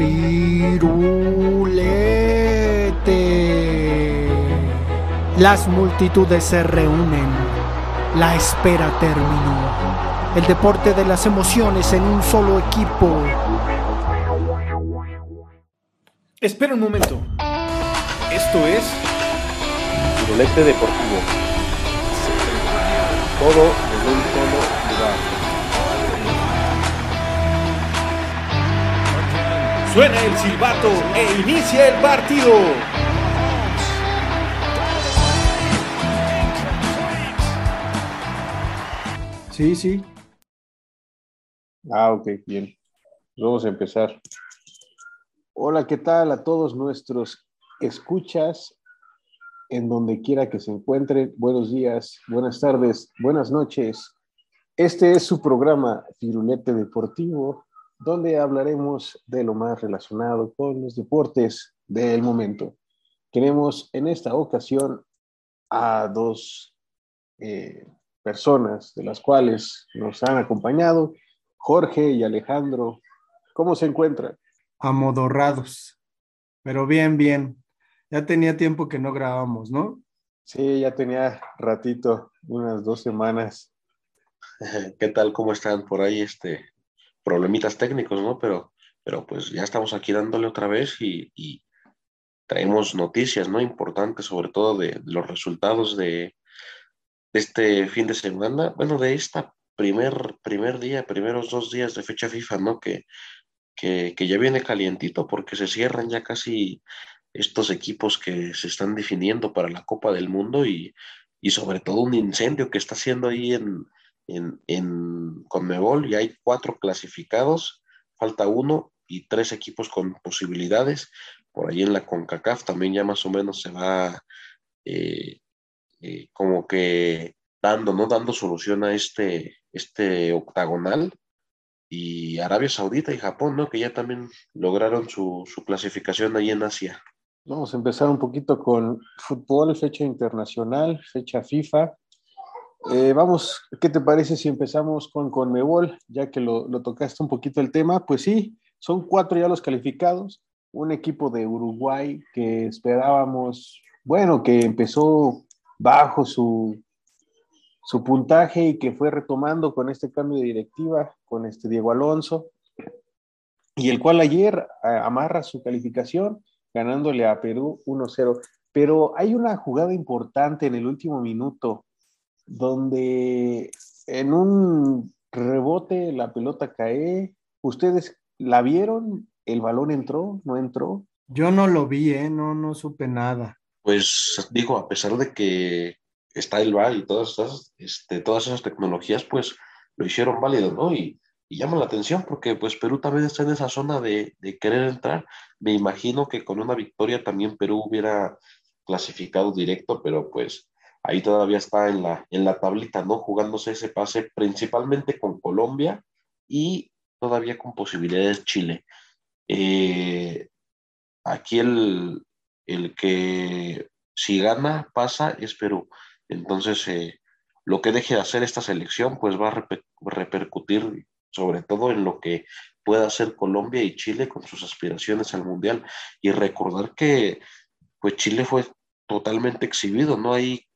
Firulete. Las multitudes se reúnen. La espera terminó. El deporte de las emociones en un solo equipo. Espera un momento. Esto es Firulete Deportivo. Todo en un solo lugar. Suena el silbato e inicia el partido. Sí, sí. Ah, ok, bien. Vamos a empezar. Hola, ¿qué tal a todos nuestros escuchas en donde quiera que se encuentren? Buenos días, buenas tardes, buenas noches. Este es su programa Firulete Deportivo, donde hablaremos de lo más relacionado con los deportes del momento. Tenemos en esta ocasión a dos eh, personas de las cuales nos han acompañado, Jorge y Alejandro. ¿Cómo se encuentran? Amodorrados. Pero bien, bien. Ya tenía tiempo que no grabamos, ¿no? Sí, ya tenía ratito, unas dos semanas. ¿Qué tal? ¿Cómo están por ahí? Este, problemitas técnicos, ¿no? Pero, pero pues ya estamos aquí dándole otra vez y, traemos noticias, ¿no? Importantes, sobre todo de, de los resultados de, este fin de semana, bueno, de esta primer, primer día, primeros dos días de fecha FIFA, ¿no? Que, que, que ya viene calientito porque se cierran ya casi estos equipos que se están definiendo para la Copa del Mundo y, y sobre todo un incendio que está haciendo ahí en, en, en Conmebol y hay cuatro clasificados, falta uno y tres equipos con posibilidades. Por ahí en la CONCACAF también ya más o menos se va eh, eh, como que dando, ¿no? Dando solución a este, este octagonal. Y Arabia Saudita y Japón, ¿no? Que ya también lograron su, su clasificación ahí en Asia. Vamos a empezar un poquito con fútbol, fecha internacional, fecha FIFA. Eh, vamos, ¿qué te parece si empezamos con Conmebol? Ya que lo, lo, tocaste un poquito el tema, pues sí, son cuatro ya los calificados. Un equipo de Uruguay que esperábamos, bueno, que empezó bajo su, su puntaje y que fue retomando con este cambio de directiva, con este Diego Alonso, y el cual ayer amarra su calificación ganándole a Perú 1-0. Pero hay una jugada importante en el último minuto donde en un rebote la pelota cae. ¿Ustedes la vieron? ¿El balón entró? ¿No entró? Yo no lo vi, ¿eh? no, no supe nada. Pues digo, a pesar de que está el VAR y todas esas, este, todas esas tecnologías, pues lo hicieron válido, ¿no? Y, y llama la atención porque pues Perú también está en esa zona de, de, querer entrar. Me imagino que con una victoria también Perú hubiera clasificado directo, pero pues ahí todavía está en la, en la tablita, ¿no? Jugándose ese pase principalmente con Colombia y todavía con posibilidades Chile. Eh, aquí el, el que si gana pasa es Perú. Entonces, eh, lo que deje de hacer esta selección, pues va a reper repercutir sobre todo en lo que pueda hacer Colombia y Chile con sus aspiraciones al Mundial. Y recordar que pues Chile fue totalmente exhibido, ¿no? Mmm,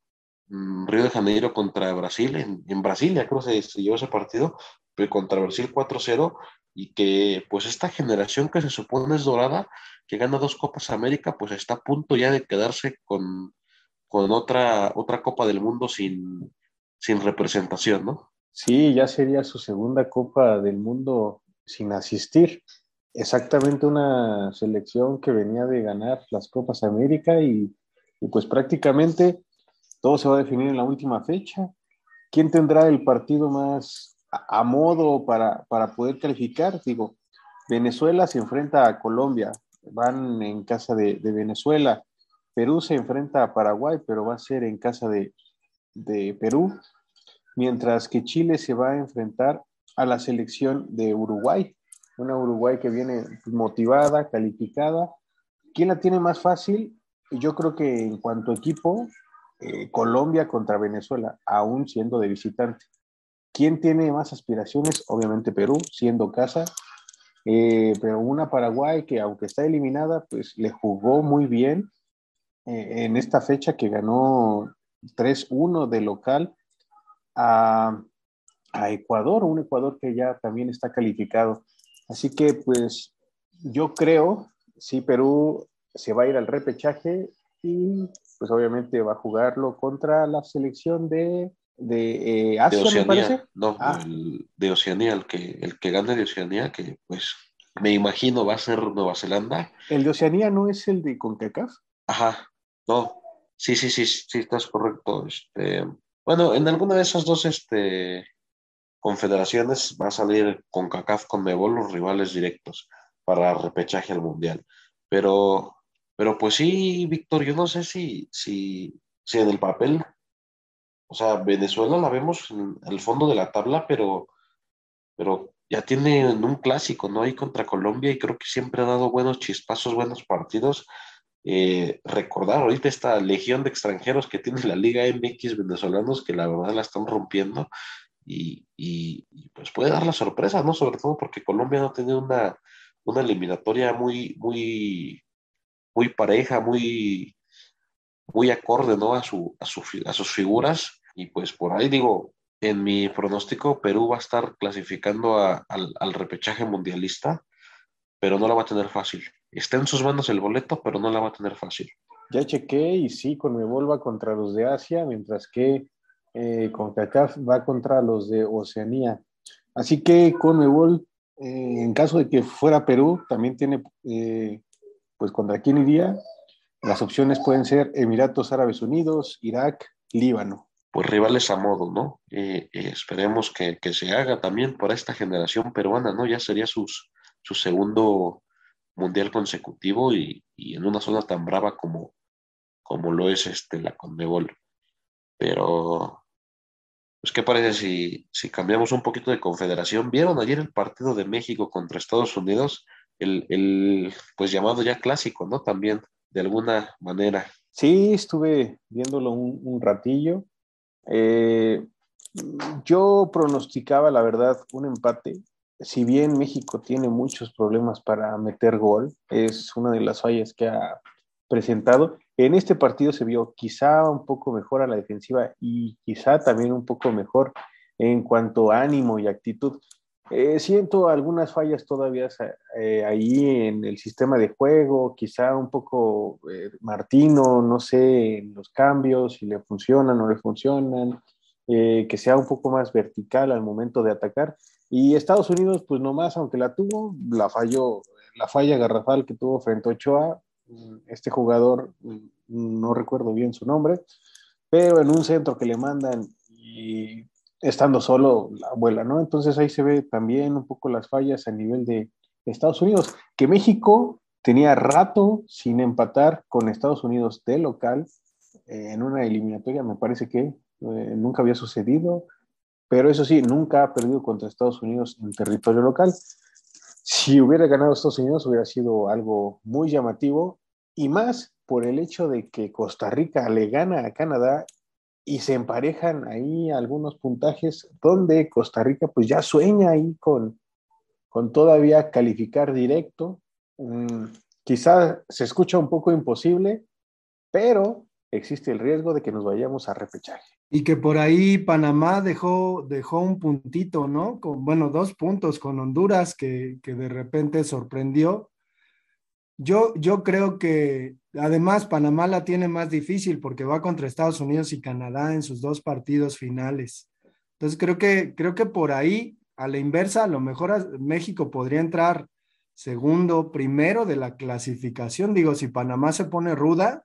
Río de Janeiro contra Brasil, en, en Brasilia creo que se, llevó ese partido, pero contra Brasil 4-0, y que pues esta generación que se supone es dorada, que gana dos Copas América, pues está a punto ya de quedarse con, con otra, otra Copa del Mundo sin, sin representación, ¿no? Sí, ya sería su segunda Copa del Mundo sin asistir. Exactamente una selección que venía de ganar las Copas América y, pues prácticamente todo se va a definir en la última fecha. ¿Quién tendrá el partido más a, modo para, para poder calificar? Digo, Venezuela se enfrenta a Colombia, van en casa de, de, Venezuela. Perú se enfrenta a Paraguay, pero va a ser en casa de, de Perú mientras que Chile se va a enfrentar a la selección de Uruguay, una Uruguay que viene motivada, calificada. ¿Quién la tiene más fácil? Yo creo que en cuanto a equipo, eh, Colombia contra Venezuela, aún siendo de visitante. ¿Quién tiene más aspiraciones? Obviamente Perú, siendo casa. Eh, pero una Paraguay que aunque está eliminada, pues le jugó muy bien eh, en esta fecha que ganó 3-1 de local a, a, Ecuador, un Ecuador que ya también está calificado. Así que pues yo creo, sí, Perú se va a ir al repechaje y pues obviamente va a jugarlo contra la selección de, de eh, Asia, me parece. No, ah. de Oceanía, el que, el que gane de Oceanía, que pues me imagino va a ser Nueva Zelanda. ¿El de Oceanía no es el de CONCACAF? Ajá, no, sí, sí, sí, sí, estás correcto. Este, bueno, en alguna de esas dos este, confederaciones va a salir CONCACAF con Mebol los rivales directos para repechaje al Mundial. Pero, pero pues sí, Víctor, yo no sé si, si, en el papel, o sea, Venezuela la vemos en el fondo de la tabla, pero, pero ya tiene un clásico, ¿no? Ahí contra Colombia y creo que siempre ha dado buenos chispazos, buenos partidos. Eh, recordar ahorita esta legión de extranjeros que tiene la Liga MX venezolanos que la verdad la están rompiendo y, pues puede dar la sorpresa, ¿no? Sobre todo porque Colombia no tiene una, una eliminatoria muy, muy, muy pareja, muy, muy acorde, ¿no? A, su, a, a sus figuras y pues por ahí digo, en mi pronóstico, Perú va a estar clasificando al, repechaje mundialista, pero no la va a tener fácil. Está en sus manos el boleto, pero no la va a tener fácil. Ya chequé y sí, con Conmebol va contra los de Asia, mientras que eh, con CACAF va contra los de Oceanía. Así que Conmebol, eh, en caso de que fuera Perú, también tiene, eh, pues contra quién iría. Las opciones pueden ser Emiratos Árabes Unidos, Irak, Líbano pues rivales a modo, ¿no? Eh, eh, esperemos que, se haga también por esta generación peruana, ¿no? Ya sería sus, su segundo mundial consecutivo y, en una zona tan brava como, como lo es este, la Conmebol. Pero, pues, ¿qué parece si, si cambiamos un poquito de confederación? ¿Vieron ayer el partido de México contra Estados Unidos? El, el pues llamado ya clásico, ¿no? También, de alguna manera. Sí, estuve viéndolo un, ratillo. Eh, yo pronosticaba, la verdad, un empate. Si bien México tiene muchos problemas para meter gol, es una de las fallas que ha presentado. En este partido se vio quizá un poco mejor a la defensiva y quizá también un poco mejor en cuanto a ánimo y actitud. Eh, siento algunas fallas todavía eh, ahí en el sistema de juego, quizá un poco eh, Martino, no sé, en los cambios, si le funcionan o no le funcionan, que sea un poco más vertical al momento de atacar. Y Estados Unidos, pues nomás, aunque la tuvo, la falló, la falla garrafal que tuvo frente a Ochoa, mm, este jugador, mm, no recuerdo bien su nombre, pero en un centro que le mandan y estando solo la abuela, ¿no? Entonces ahí se ve también un poco las fallas a nivel de Estados Unidos, que México tenía rato sin empatar con Estados Unidos de local eh, en una eliminatoria, me parece que eh, nunca había sucedido, pero eso sí, nunca ha perdido contra Estados Unidos en territorio local. Si hubiera ganado Estados Unidos hubiera sido algo muy llamativo y más por el hecho de que Costa Rica le gana a Canadá y se emparejan ahí algunos puntajes donde Costa Rica pues ya sueña ahí con, con todavía calificar directo. Mm, quizá se escucha un poco imposible, pero existe el riesgo de que nos vayamos a repechaje. Y que por ahí Panamá dejó, dejó un puntito, ¿no? Con, bueno, dos puntos con Honduras que, que de repente sorprendió. Yo, yo creo que además Panamá la tiene más difícil porque va contra Estados Unidos y Canadá en sus dos partidos finales. Entonces creo que, creo que por ahí, a la inversa, a lo mejor México podría entrar segundo, primero de la clasificación. Digo, si Panamá se pone ruda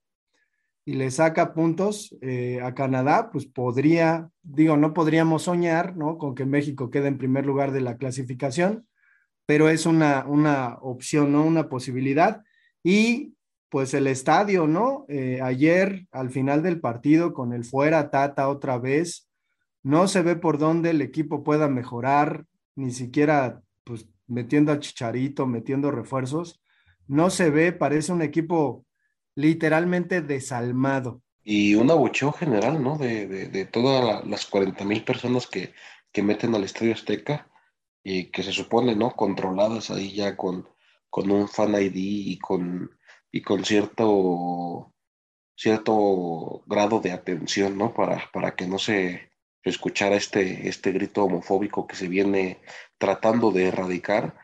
y le saca puntos eh, a Canadá, pues podría, digo, no podríamos soñar, ¿no? Con que México quede en primer lugar de la clasificación pero es una, una opción, ¿no? Una posibilidad. Y pues el estadio, ¿no? Eh, ayer, al final del partido, con el fuera Tata otra vez, no se ve por dónde el equipo pueda mejorar, ni siquiera pues metiendo a Chicharito, metiendo refuerzos. No se ve, parece un equipo literalmente desalmado. Y un abucheo general, ¿no? De, de, todas las 40 mil personas que, que meten al Estadio Azteca eh, que se supone, ¿no? Controladas ahí ya con, con un fan ID y con, y con cierto, cierto grado de atención, ¿no? Para, para que no se escuchara este, este grito homofóbico que se viene tratando de erradicar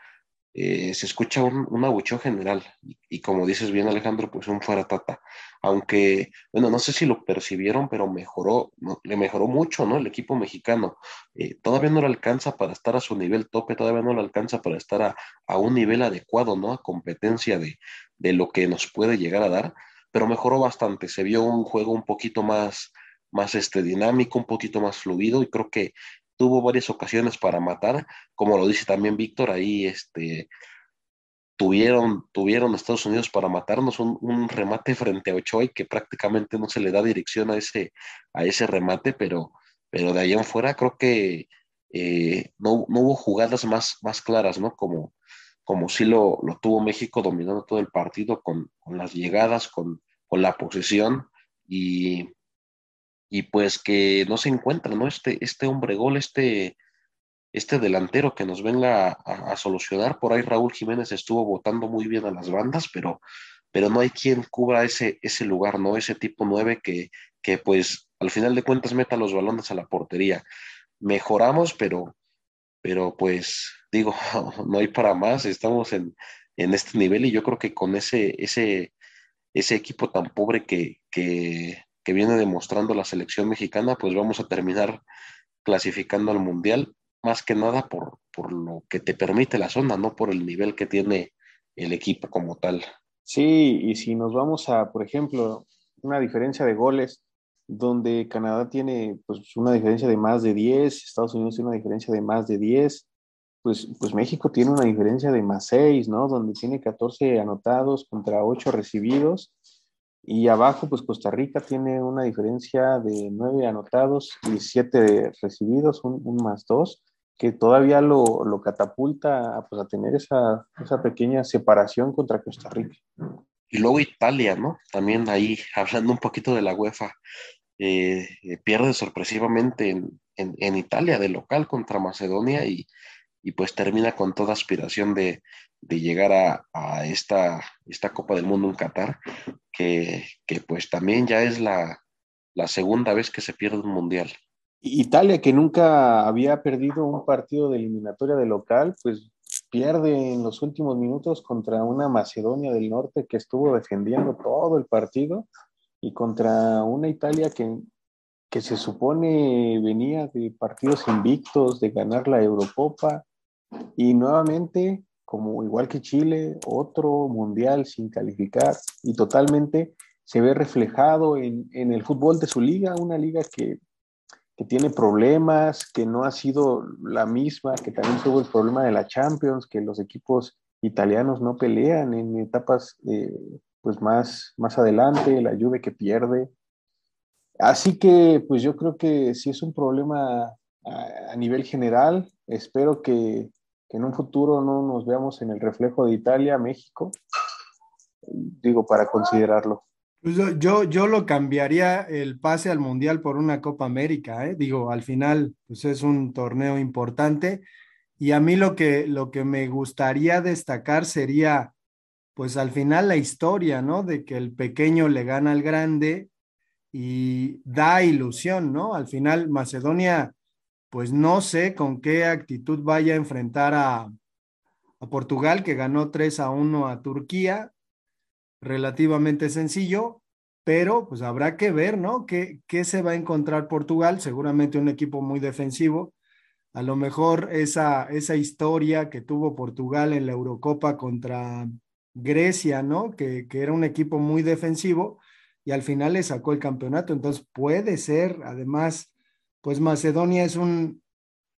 eh, se escucha un, abucheo general. Y, como dices bien Alejandro, pues un fuera tata, aunque, bueno, no sé si lo percibieron, pero mejoró, le mejoró mucho, ¿no? El equipo mexicano. Eh, todavía no le alcanza para estar a su nivel tope, todavía no le alcanza para estar a, a un nivel adecuado, ¿no? A competencia de, de lo que nos puede llegar a dar, pero mejoró bastante, se vio un juego un poquito más, más este, dinámico, un poquito más fluido y creo que tuvo varias ocasiones para matar, como lo dice también Víctor, ahí este, tuvieron, tuvieron Estados Unidos para matarnos un, remate frente a Ochoa que prácticamente no se le da dirección a ese, a ese remate, pero, pero de ahí en fuera creo que eh, no, hubo jugadas más, más claras, ¿no? Como, como sí lo, lo tuvo México dominando todo el partido con, con las llegadas, con, con la posesión y, y pues que no se encuentra, ¿no? Este, este hombre gol, este, este delantero que nos venga a, solucionar. Por ahí Raúl Jiménez estuvo votando muy bien a las bandas, pero, pero no hay quien cubra ese, ese lugar, ¿no? Ese tipo nueve que, que pues al final de cuentas meta los balones a la portería. Mejoramos, pero, pero pues digo, no hay para más, estamos en, en este nivel y yo creo que con ese, ese, ese equipo tan pobre que, que, que viene demostrando la selección mexicana, pues vamos a terminar clasificando al Mundial, más que nada por, por lo que te permite la zona, no por el nivel que tiene el equipo como tal. Sí, y si nos vamos a, por ejemplo, una diferencia de goles, donde Canadá tiene pues, una diferencia de más de 10, Estados Unidos tiene una diferencia de más de 10, pues, pues México tiene una diferencia de más 6, ¿no? Donde tiene 14 anotados contra 8 recibidos y abajo, pues Costa Rica tiene una diferencia de nueve anotados y siete recibidos, un, más dos, que todavía lo, lo catapulta pues, a tener esa, esa, pequeña separación contra Costa Rica. Y luego Italia, ¿no? También ahí, hablando un poquito de la UEFA, eh, pierde sorpresivamente en, en, en, Italia de local contra Macedonia y, y pues termina con toda aspiración de, de llegar a, a, esta, esta Copa del Mundo en Qatar, que, que pues también ya es la, la, segunda vez que se pierde un mundial. Italia, que nunca había perdido un partido de eliminatoria de local, pues pierde en los últimos minutos contra una Macedonia del Norte que estuvo defendiendo todo el partido y contra una Italia que, que se supone venía de partidos invictos, de ganar la Eurocopa y nuevamente como igual que Chile, otro mundial sin calificar y totalmente se ve reflejado en, en el fútbol de su liga, una liga que, que, tiene problemas, que no ha sido la misma, que también tuvo el problema de la Champions, que los equipos italianos no pelean en etapas eh, pues más, más adelante, la lluvia que pierde. Así que pues yo creo que sí es un problema a, a nivel general. Espero que que en un futuro no nos veamos en el reflejo de Italia, México, digo, para considerarlo. Pues yo, yo lo cambiaría el pase al Mundial por una Copa América, ¿eh? digo, al final pues es un torneo importante y a mí lo que, lo que me gustaría destacar sería pues al final la historia, ¿no? De que el pequeño le gana al grande y da ilusión, ¿no? Al final Macedonia pues no sé con qué actitud vaya a enfrentar a, Portugal, que ganó 3 a 1 a Turquía, relativamente sencillo, pero pues habrá que ver, ¿no? ¿Qué, ¿Qué, se va a encontrar Portugal? Seguramente un equipo muy defensivo. A lo mejor esa, esa historia que tuvo Portugal en la Eurocopa contra Grecia, ¿no? Que, que era un equipo muy defensivo y al final le sacó el campeonato. Entonces puede ser, además, pues Macedonia es un,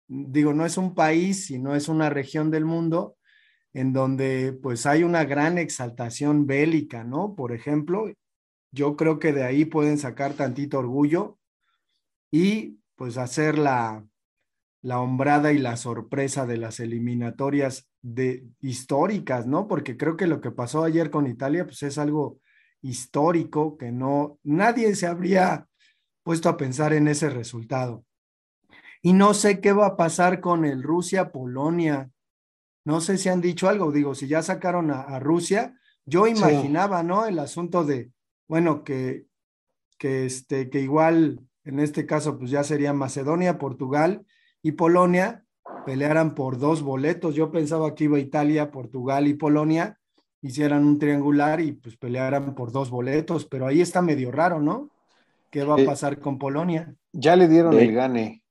digo, no es un país, sino es una región del mundo en donde pues hay una gran exaltación bélica, ¿no? Por ejemplo, yo creo que de ahí pueden sacar tantito orgullo y pues hacer la, la hombrada y la sorpresa de las eliminatorias de, históricas, ¿no? Porque creo que lo que pasó ayer con Italia pues es algo histórico que no, nadie se habría puesto a pensar en ese resultado. Y no sé qué va a pasar con el Rusia-Polonia. No sé si han dicho algo, digo, si ya sacaron a, Rusia, yo imaginaba, ¿no? El asunto de, bueno, que, que, este, que igual en este caso pues ya sería Macedonia, Portugal y Polonia pelearan por dos boletos. Yo pensaba que iba Italia, Portugal y Polonia, hicieran un triangular y pues pelearan por dos boletos, pero ahí está medio raro, ¿no? ¿Qué va a pasar con Polonia? Ya le dieron el gane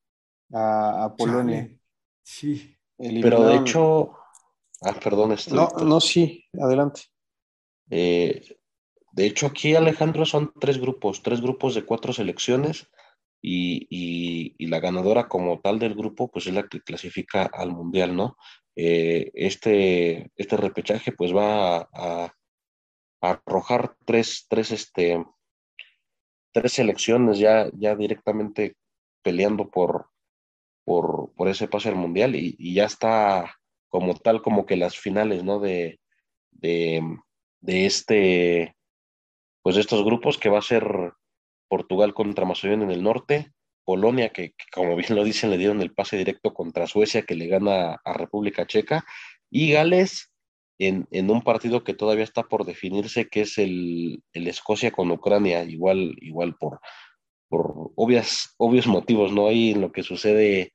a, Polonia. Sí. Pero de hecho, ah, perdón, no, no, sí, adelante. Eh, de hecho, aquí Alejandro son tres grupos, tres grupos de cuatro selecciones y, la ganadora como tal del grupo, pues es la que clasifica al mundial, ¿no? Eh, este, este repechaje pues va a, arrojar tres, tres, este, tres selecciones ya, ya directamente peleando por, por, por ese pase al mundial y, ya está como tal como que las finales, ¿no? De, de, de este, pues de estos grupos que va a ser Portugal contra Macedonia en el norte, Polonia, que, como bien lo dicen, le dieron el pase directo contra Suecia, que le gana a República Checa, y Gales en, un partido que todavía está por definirse, que es el, Escocia con Ucrania, igual, igual por, por obvias, obvios motivos, ¿no? hay en lo que sucede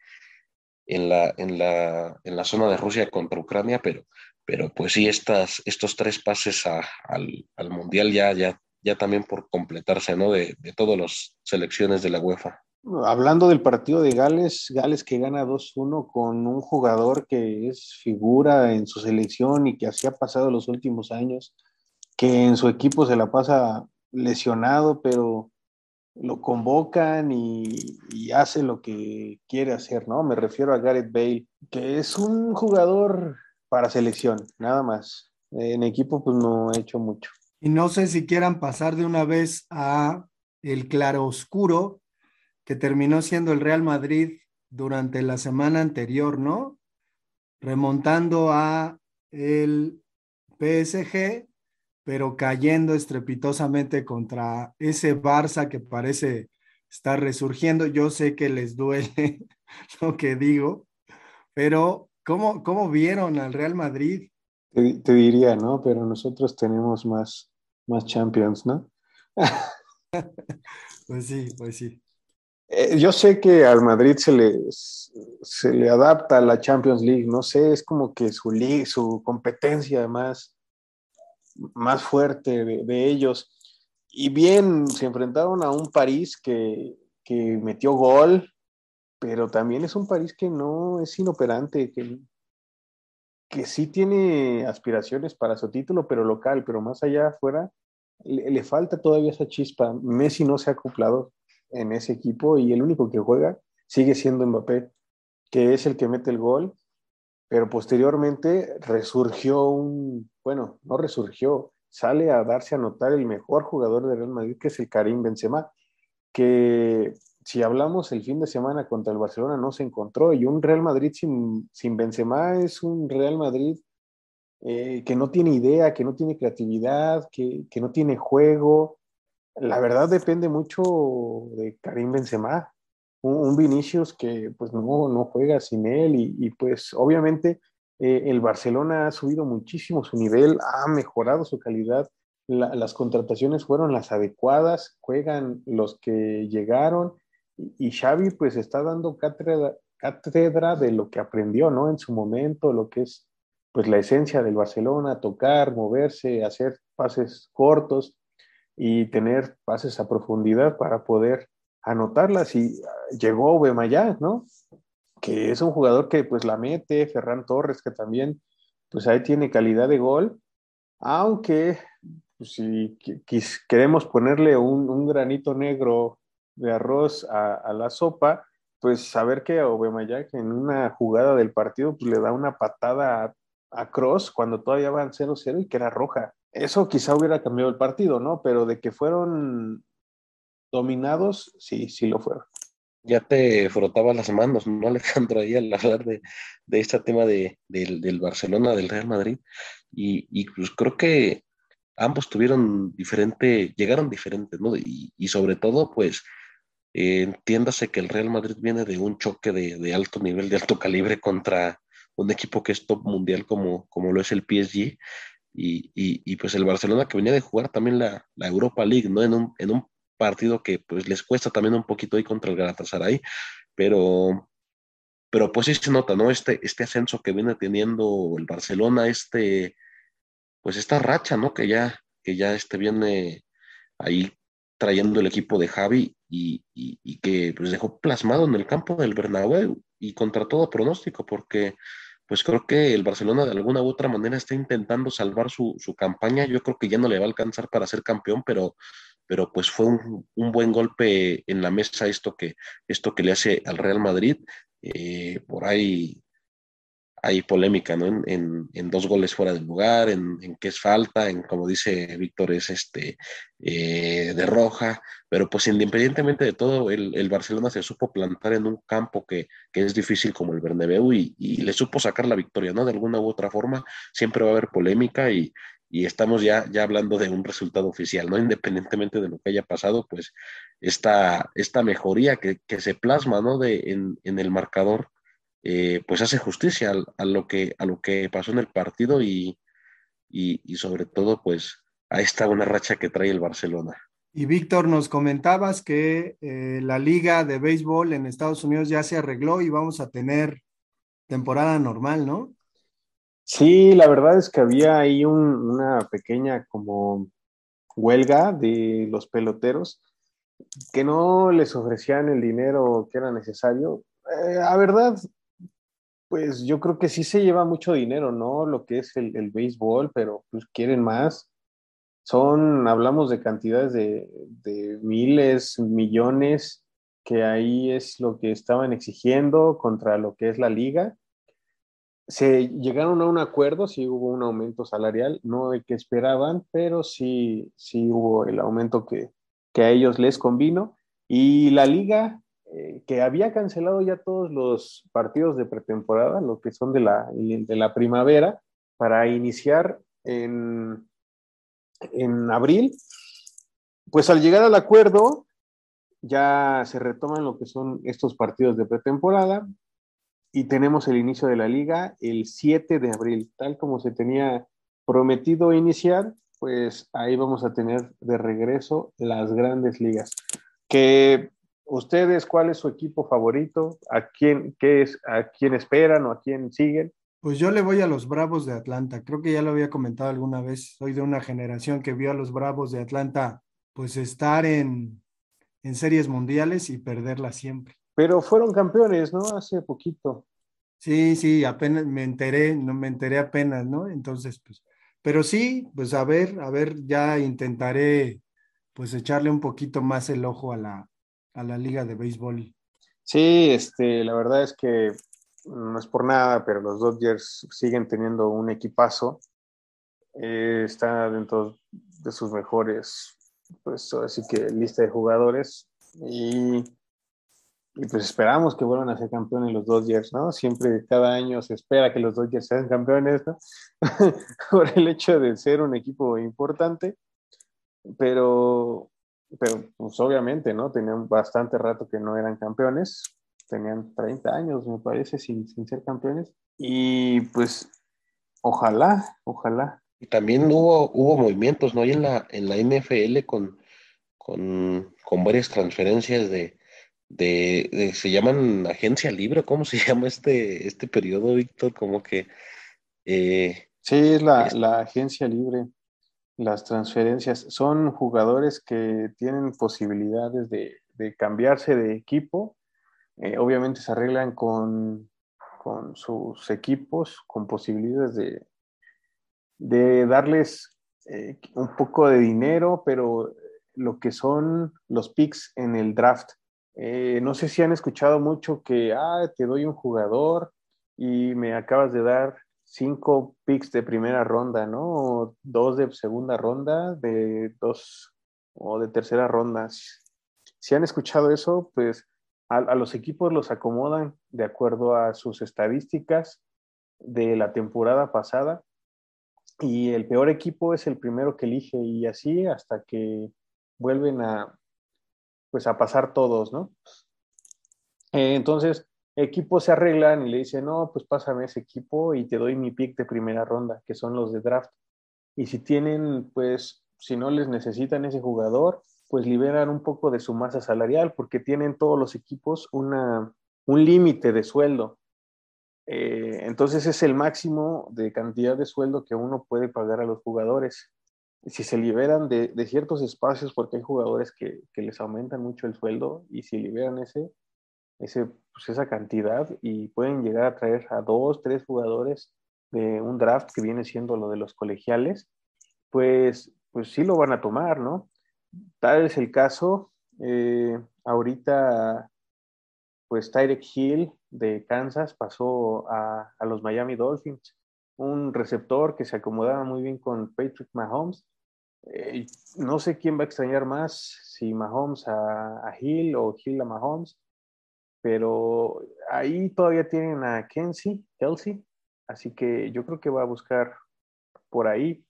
en la, en la, en la zona de Rusia contra Ucrania, pero, pero pues sí, estas, estos tres pases al, al Mundial ya, ya ya también por completarse, ¿no? De, de todas las selecciones de la UEFA. Hablando del partido de Gales, Gales que gana 2-1 con un jugador que es figura en su selección y que así ha pasado los últimos años, que en su equipo se la pasa lesionado, pero lo convocan y, hace lo que quiere hacer, ¿no? Me refiero a Gareth Bale, que es un jugador para selección, nada más. En equipo pues no ha hecho mucho. Y no sé si quieran pasar de una vez a el claro oscuro que terminó siendo el Real Madrid durante la semana anterior, ¿no? Remontando a el PSG, pero cayendo estrepitosamente contra ese Barça que parece estar resurgiendo. Yo sé que les duele lo que digo, pero ¿cómo, cómo vieron al Real Madrid? Te, te, diría, ¿no? Pero nosotros tenemos más, más Champions, ¿no? pues sí, pues sí. Eh, yo sé que al Madrid se le, se le adapta a la Champions League, no sé, es como que su, su competencia más, más fuerte de, ellos. Y bien, se enfrentaron a un París que, que metió gol, pero también es un París que no es inoperante, que, que sí tiene aspiraciones para su título, pero local, pero más allá afuera, le, falta todavía esa chispa. Messi no se ha acoplado en ese equipo y el único que juega sigue siendo Mbappé, que es el que mete el gol, pero posteriormente resurgió un, bueno, no resurgió, sale a darse a notar el mejor jugador de Real Madrid, que es el Karim Benzema, que si hablamos el fin de semana contra el Barcelona no se encontró y un Real Madrid sin, sin Benzema es un Real Madrid eh, que no tiene idea, que no tiene creatividad, que, que, no tiene juego. La verdad depende mucho de Karim Benzema, un, Vinicius que pues no, no juega sin él y, y pues obviamente eh, el Barcelona ha subido muchísimo su nivel, ha mejorado su calidad, las contrataciones fueron las adecuadas, juegan los que llegaron y, Xavi pues está dando cátedra, cátedra de lo que aprendió, ¿no? En su momento, lo que es pues la esencia del Barcelona, tocar, moverse, hacer pases cortos y tener pases a profundidad para poder anotarlas. Y ah, llegó Bemayá, ¿no? Que es un jugador que pues la mete, Ferran Torres, que también pues ahí tiene calidad de gol, aunque pues, si queremos ponerle un, granito negro de arroz a, la sopa, pues saber que Aubameyang en una jugada del partido pues, le da una patada a Cross cuando todavía van 0-0 y que era roja. Eso quizá hubiera cambiado el partido, ¿no? Pero de que fueron dominados, sí, sí lo fueron. Ya te frotaba las manos, ¿no, Alejandro? Ahí al hablar de, de este tema de, del Barcelona, del Real Madrid. Y, y, pues creo que ambos tuvieron diferente, llegaron diferentes, ¿no? Y, y sobre todo, pues, Eh, entiéndase que el Real Madrid viene de un choque de, alto nivel, de alto calibre contra un equipo que es top mundial como, como lo es el PSG. Y, y, pues el Barcelona que venía de jugar también la, la Europa League, ¿no? En un, en un partido que pues les cuesta también un poquito ahí contra el Galatasaray, pero, pero pues sí se nota, ¿no? Este, este ascenso que viene teniendo el Barcelona, este, pues esta racha, ¿no? Que ya, que ya este viene ahí trayendo el equipo de Javi y, y, que pues dejó plasmado en el campo del Bernabéu y contra todo pronóstico, porque pues creo que el Barcelona de alguna u otra manera está intentando salvar su, su campaña. Yo creo que ya no le va a alcanzar para ser campeón, pero pero pues fue un, buen golpe en la mesa esto que, esto que le hace al Real Madrid. Eh, por ahí hay polémica, ¿no? En, dos goles fuera del lugar, en, qué es falta, en como dice Víctor, es este eh, de roja, pero pues independientemente de todo, el, Barcelona se supo plantar en un campo que, es difícil como el Bernabéu y, y, le supo sacar la victoria, ¿no? De alguna u otra forma, siempre va a haber polémica y, y estamos ya, ya hablando de un resultado oficial, ¿no? Independientemente de lo que haya pasado, pues esta, esta mejoría que, se plasma, ¿no? De, en, el marcador, eh, pues hace justicia a, lo que, a lo que pasó en el partido y, y, sobre todo, pues a esta buena racha que trae el Barcelona. Y Víctor, nos comentabas que eh, la liga de béisbol en Estados Unidos ya se arregló y vamos a tener temporada normal, ¿no? Sí, la verdad es que había ahí una pequeña como huelga de los peloteros que no les ofrecían el dinero que era necesario. Eh, a verdad, pues yo creo que sí se lleva mucho dinero, ¿no? Lo que es el, béisbol, pero pues quieren más. Son, hablamos de cantidades de, de miles, millones, que ahí es lo que estaban exigiendo contra lo que es la liga se llegaron a un acuerdo, sí hubo un aumento salarial, no el que esperaban, pero sí, sí hubo el aumento que, a ellos les convino. Y la liga, eh, que había cancelado ya todos los partidos de pretemporada, lo que son de la, de la primavera, para iniciar en, en abril, pues al llegar al acuerdo, ya se retoman lo que son estos partidos de pretemporada, y tenemos el inicio de la liga el 7 de abril, tal como se tenía prometido iniciar, pues ahí vamos a tener de regreso las grandes ligas. Que ustedes, ¿cuál es su equipo favorito? ¿A quién, qué es, a quién esperan o a quién siguen? Pues yo le voy a los Bravos de Atlanta. Creo que ya lo había comentado alguna vez. Soy de una generación que vio a los Bravos de Atlanta pues estar en, en series mundiales y perderla siempre. Pero fueron campeones, ¿no? Hace poquito. Sí, sí, apenas me enteré, no me enteré apenas, ¿no? Entonces, pues, pero sí, pues a ver, a ver, ya intentaré pues echarle un poquito más el ojo a la, a la liga de béisbol. Sí, este, la verdad es que no es por nada, pero los Dodgers siguen teniendo un equipazo. Eh, está dentro de sus mejores, pues así que lista de jugadores. Y y pues esperamos que vuelvan a ser campeones los Dodgers, ¿no? Siempre, cada año se espera que los Dodgers sean campeones, ¿no? Por el hecho de ser un equipo importante, pero, pero pues obviamente, ¿no? Tenían bastante rato que no eran campeones, tenían 30 años, me parece, sin, sin ser campeones, y pues ojalá, ojalá. Y también hubo, hubo movimientos, ¿no? Y en la, en la NFL con, con, con varias transferencias de de, se llaman agencia libre, ¿cómo se llama este, este periodo, Víctor? Como que... Eh, sí, es la, la, agencia libre, las transferencias. Son jugadores que tienen posibilidades de, de cambiarse de equipo. Eh, obviamente se arreglan con, con, sus equipos, con posibilidades de, de darles eh, un poco de dinero, pero lo que son los picks en el draft eh, no sé si han escuchado mucho que, ah, te doy un jugador y me acabas de dar cinco picks de primera ronda, ¿no? O dos de segunda ronda, de dos o de tercera ronda. Si han escuchado eso, pues a, a los equipos los acomodan de acuerdo a sus estadísticas de la temporada pasada y el peor equipo es el primero que elige y así hasta que vuelven a, pues a pasar todos, ¿no? Eh, entonces, equipos se arreglan y le dicen, no, pues pásame ese equipo y te doy mi pick de primera ronda, que son los de draft. Y si tienen, pues, si no les necesitan ese jugador, pues liberan un poco de su masa salarial, porque tienen todos los equipos una, un límite de sueldo. Eh, entonces es el máximo de cantidad de sueldo que uno puede pagar a los jugadores. Si se liberan de, ciertos espacios, porque hay jugadores que, que, les aumentan mucho el sueldo, y si liberan ese, ese, pues esa cantidad y pueden llegar a traer a dos, tres jugadores de un draft que viene siendo lo de los colegiales, pues, pues sí lo van a tomar, ¿no? Tal es el caso. Eh, ahorita, pues Tyrek Hill de Kansas pasó a, a, los Miami Dolphins, un receptor que se acomodaba muy bien con Patrick Mahomes. Eh, no sé quién va a extrañar más, si Mahomes a, a Hill o Hill a Mahomes, pero ahí todavía tienen a Kelsey, Kelsey, así que yo creo que va a buscar por ahí.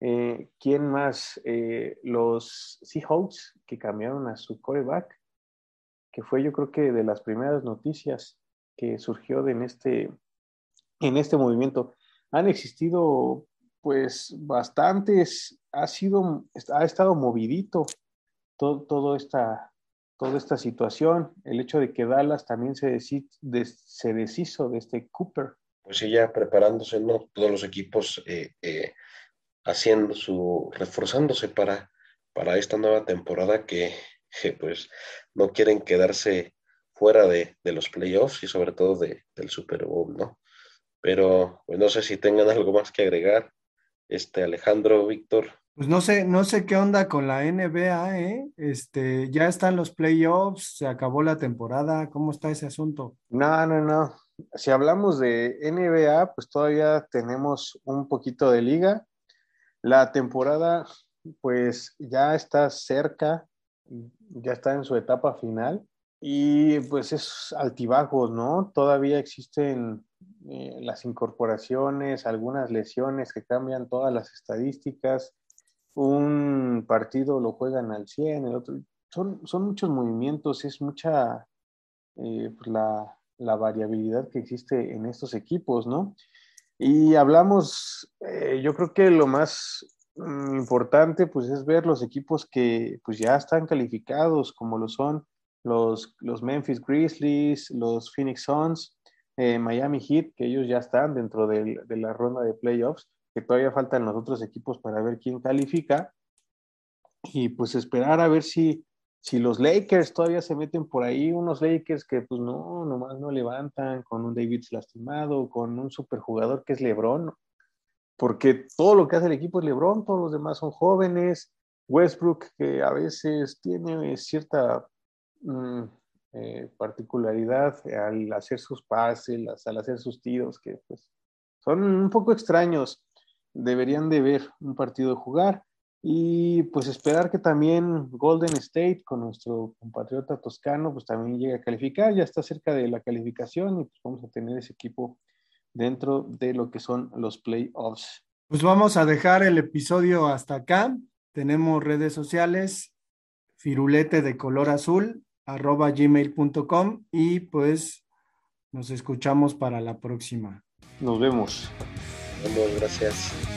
Eh, ¿Quién más? Eh, los Seahawks que cambiaron a su coreback, que fue yo creo que de las primeras noticias que surgió en, este, en este movimiento. Han existido pues bastantes, ha sido, ha estado movidito todo, todo esta, toda esta situación, el hecho de que Dallas también se, se deshizo de este Cooper. Pues sí, ya preparándose, ¿no? Todos los equipos eh, eh, haciendo su, reforzándose para, para esta nueva temporada que, pues no quieren quedarse fuera de, los playoffs y sobre todo de, del Super Bowl, ¿no? Pero pues no sé si tengan algo más que agregar. Este Alejandro, Víctor. Pues no sé, no sé qué onda con la NBA, ¿eh? Este, ya están los playoffs, se acabó la temporada, ¿cómo está ese asunto? No, no, no. Si hablamos de NBA, pues todavía tenemos un poquito de liga. La temporada, pues ya está cerca, ya está en su etapa final y pues es altibajos, ¿no? Todavía existen eh, las incorporaciones, algunas lesiones que cambian todas las estadísticas un partido lo juegan al 100, el otro. Son, son muchos movimientos, es mucha eh, pues la, la, variabilidad que existe en estos equipos, ¿no? Y hablamos, eh, yo creo que lo más mm, importante pues es ver los equipos que pues ya están calificados, como lo son los, los Memphis Grizzlies, los Phoenix Suns, eh, Miami Heat, que ellos ya están dentro de, de la ronda de playoffs que todavía faltan los otros equipos para ver quién califica. Y pues esperar a ver si, si los Lakers todavía se meten por ahí, unos Lakers que pues no, nomás no levantan con un David lastimado, con un superjugador que es Lebron, porque todo lo que hace el equipo es Lebron, todos los demás son jóvenes, Westbrook que a veces tiene cierta mm, eh, particularidad al hacer sus pases, al hacer sus tiros, que pues son un poco extraños deberían de ver un partido jugar y pues esperar que también Golden State con nuestro compatriota toscano pues también llegue a calificar, ya está cerca de la calificación y pues vamos a tener ese equipo dentro de lo que son los playoffs. Pues vamos a dejar el episodio hasta acá. Tenemos redes sociales, firulete de color azul, arroba gmail.com y pues nos escuchamos para la próxima. Nos vemos. Nos gracias.